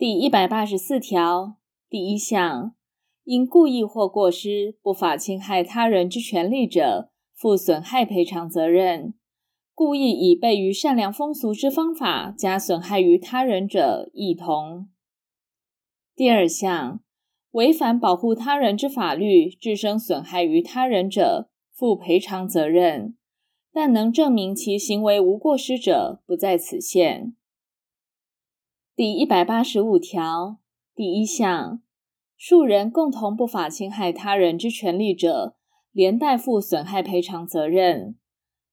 第一百八十四条第一项，因故意或过失不法侵害他人之权利者，负损害赔偿责任。故意以悖于善良风俗之方法加损害于他人者，亦同。第二项，违反保护他人之法律，致生损害于他人者，负赔偿责任，但能证明其行为无过失者，不在此限。第一百八十五条第一项，数人共同不法侵害他人之权利者，连带负损害赔偿责任，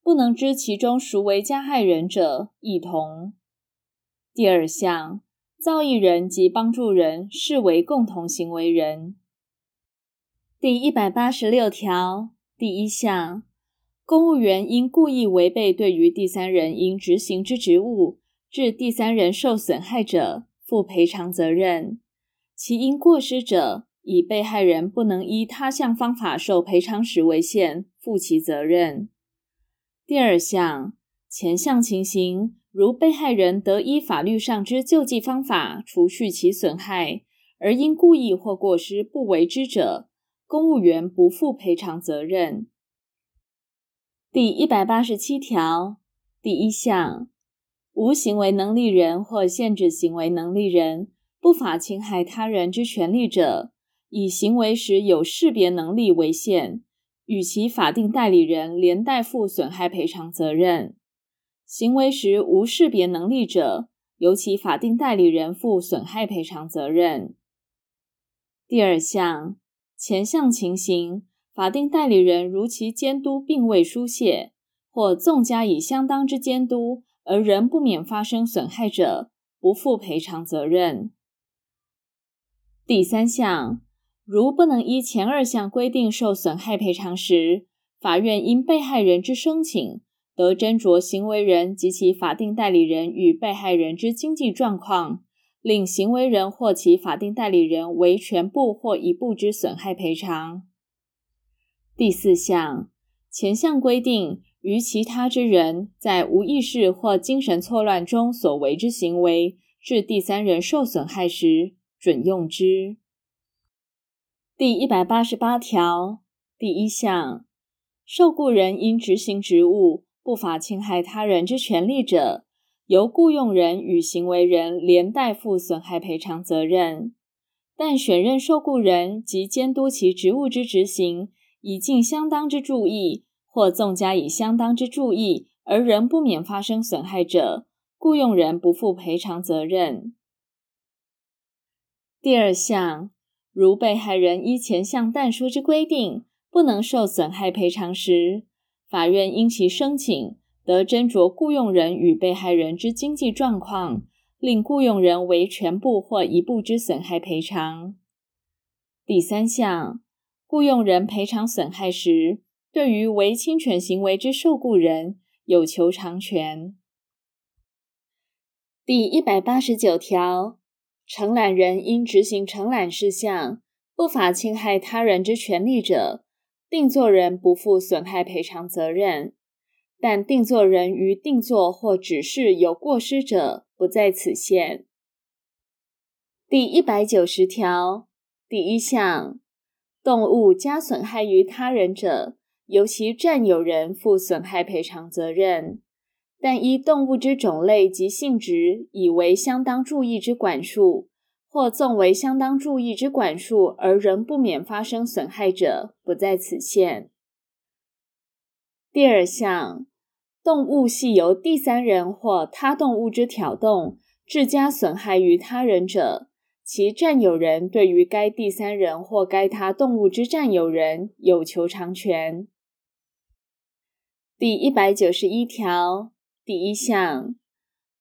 不能知其中孰为加害人者，亦同。第二项，造意人及帮助人视为共同行为人。第一百八十六条第一项，公务员因故意违背对于第三人应执行之职务，致第三人受损害者，负赔偿责任；其因过失者，以被害人不能依他项方法受赔偿时为限，负其责任。第二项，前项情形，如被害人得依法律上之救济方法除去其损害，而因故意或过失不为之者，公务员不负赔偿责任。第一百八十七条第一项。无行为能力人或限制行为能力人不法侵害他人之权利者，以行为时有识别能力为限，与其法定代理人连带负损害赔偿责任；行为时无识别能力者，由其法定代理人负损害赔偿责任。第二项，前项情形，法定代理人如其监督并未疏泄，或纵加以相当之监督，而仍不免发生损害者，不负赔偿责任。第三项，如不能依前二项规定受损害赔偿时，法院因被害人之申请，得斟酌行为人及其法定代理人与被害人之经济状况，令行为人或其法定代理人为全部或一部之损害赔偿。第四项，前项规定。于其他之人在无意识或精神错乱中所为之行为，致第三人受损害时，准用之。第一百八十八条第一项，受雇人因执行职务不法侵害他人之权利者，由雇用人与行为人连带负损害赔偿责任，但选任受雇人及监督其职务之执行，已尽相当之注意。或纵加以相当之注意，而仍不免发生损害者，雇用人不负赔偿责任。第二项，如被害人依前项但书之规定不能受损害赔偿时，法院因其申请，得斟酌雇用人与被害人之经济状况，令雇用人为全部或一部之损害赔偿。第三项，雇用人赔偿损害时，对于为侵权行为之受雇人，有求偿权。第一百八十九条，承揽人因执行承揽事项，不法侵害他人之权利者，定作人不负损害赔偿责任，但定作人于定作或指示有过失者，不在此限。第一百九十条第一项，动物加损害于他人者，由其占有人负损害赔偿责任，但依动物之种类及性质，以为相当注意之管束，或纵为相当注意之管束，而仍不免发生损害者，不在此限。第二项，动物系由第三人或他动物之挑动，致加损害于他人者，其占有人对于该第三人或该他动物之占有人有求偿权。第一百九十一条第一项，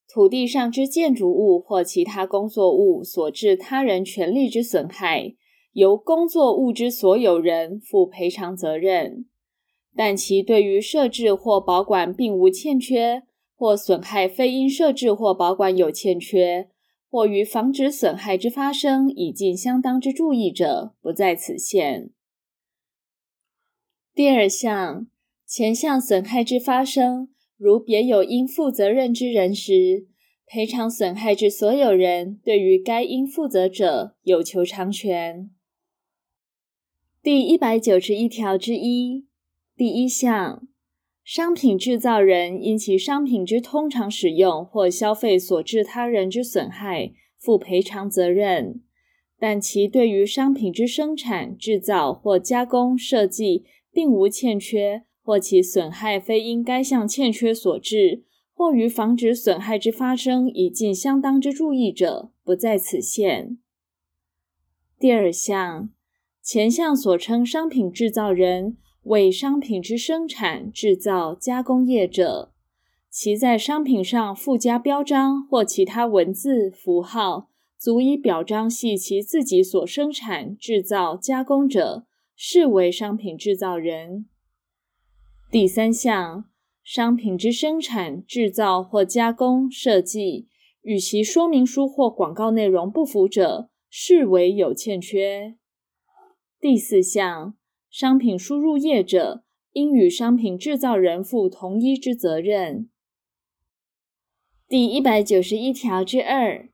土地上之建筑物或其他工作物所致他人权利之损害，由工作物之所有人负赔偿责任，但其对于设置或保管并无欠缺，或损害非因设置或保管有欠缺，或于防止损害之发生已尽相当之注意者，不在此限。第二项。前项损害之发生，如别有应负责任之人时，赔偿损害之所有人对于该应负责者有求偿权。第一百九十一条之一第一项，商品制造人因其商品之通常使用或消费所致他人之损害，负赔偿责任，但其对于商品之生产、制造或加工、设计，并无欠缺，或其损害非因该项欠缺所致，或于防止损害之发生已尽相当之注意者，不在此限。第二项。前项所称商品制造人为商品之生产、制造、加工业者，其在商品上附加标章或其他文字、符号，足以表彰系其自己所生产、制造、加工者，视为商品制造人。第三项，商品之生产、制造或加工、设计，与其说明书或广告内容不符者，视为有欠缺。第四项，商品输入业者应与商品制造人负同一之责任。第一百九十一条之二，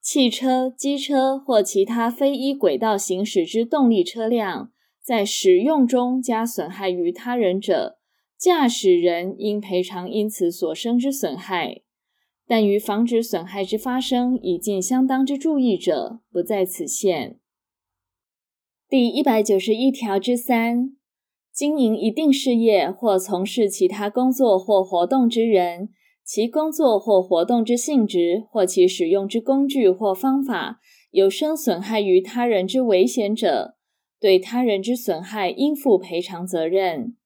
汽车、机车或其他非依轨道行驶之动力车辆，在使用中加损害于他人者，驾驶人应赔偿因此所生之损害，但于防止损害之发生已尽相当之注意者，不在此限。第一百九十一条之三，经营一定事业或从事其他工作或活动之人，其工作或活动之性质或其使用之工具或方法，有生损害于他人之危险者，对他人之损害应负赔偿责任，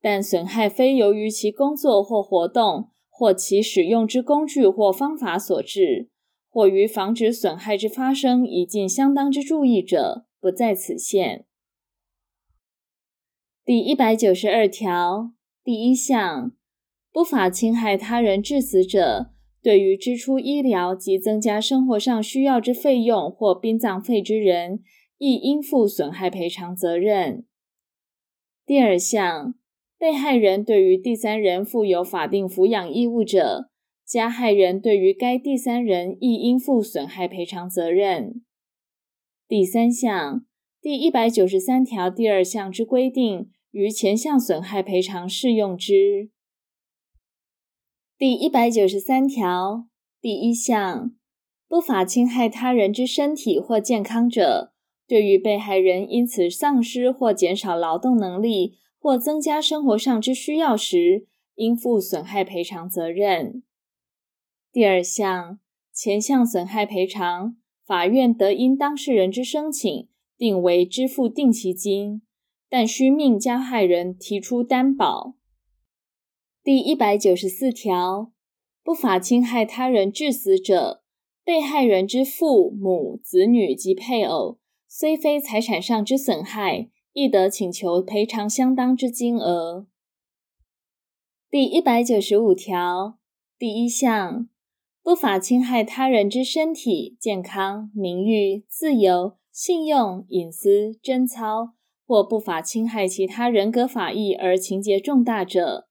但损害非由于其工作或活动或其使用之工具或方法所致，或于防止损害之发生已尽相当之注意者，不在此限。第一百九十二条第一项，不法侵害他人致死者，对于支出医疗及增加生活上需要之费用或殡葬费之人，亦应负损害赔偿责任。第二项，被害人对于第三人负有法定抚养义务者，加害人对于该第三人亦应负损害赔偿责任。第三项，第一百九十三条第二项之规定，于前项损害赔偿适用之。第一百九十三条第一项，不法侵害他人之身体或健康者，对于被害人因此丧失或减少劳动能力或增加生活上之需要时，应负损害赔偿责任。第二项，前项损害赔偿。法院得因当事人之申请，定为支付定期金，但须命加害人提出担保。第一百九十四条，不法侵害他人致死者，被害人之父母、子女及配偶，虽非财产上之损害，亦得请求赔偿相当之金额。第一百九十五条第一项。不法侵害他人之身体、健康、名誉、自由、信用、隐私、贞操，或不法侵害其他人格法益而情节重大者，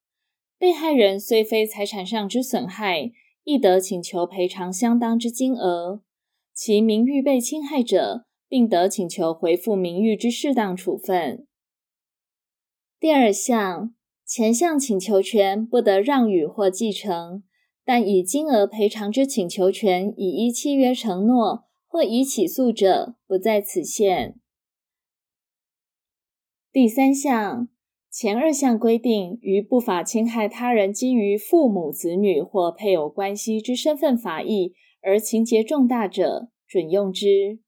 被害人虽非财产上之损害，亦得请求赔偿相当之金额。其名誉被侵害者，并得请求回复名誉之适当处分。第二项，前项请求权不得让与或继承。但以金额赔偿之请求权，以依契约承诺或已起诉者，不在此限。第三项，前二项规定于不法侵害他人基于父母、子女或配偶关系之身份法益而情节重大者，准用之。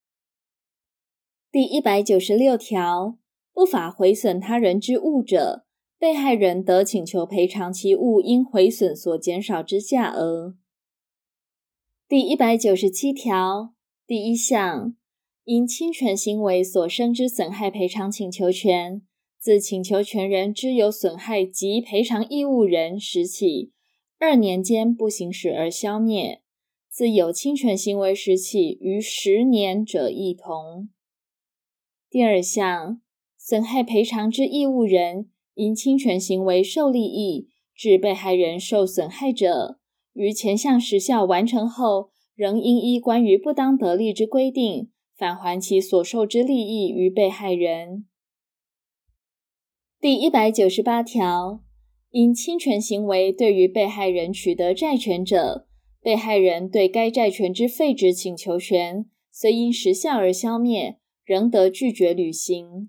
第一百九十六条，不法毁损他人之物者。被害人得请求赔偿其物因毁损所减少之价额。第一百九十七条第一项，因侵权行为所生之损害赔偿请求权，自请求权人知有损害及赔偿义务人时起，二年间不行使而消灭；自有侵权行为时起逾十年者亦同。第二项，损害赔偿之义务人。因侵权行为受利益，致被害人受损害者，于前项时效完成后，仍应依关于不当得利之规定，返还其所受之利益于被害人。第一百九十八条，因侵权行为对于被害人取得债权者，被害人对该债权之废止请求权，虽因时效而消灭，仍得拒绝履行。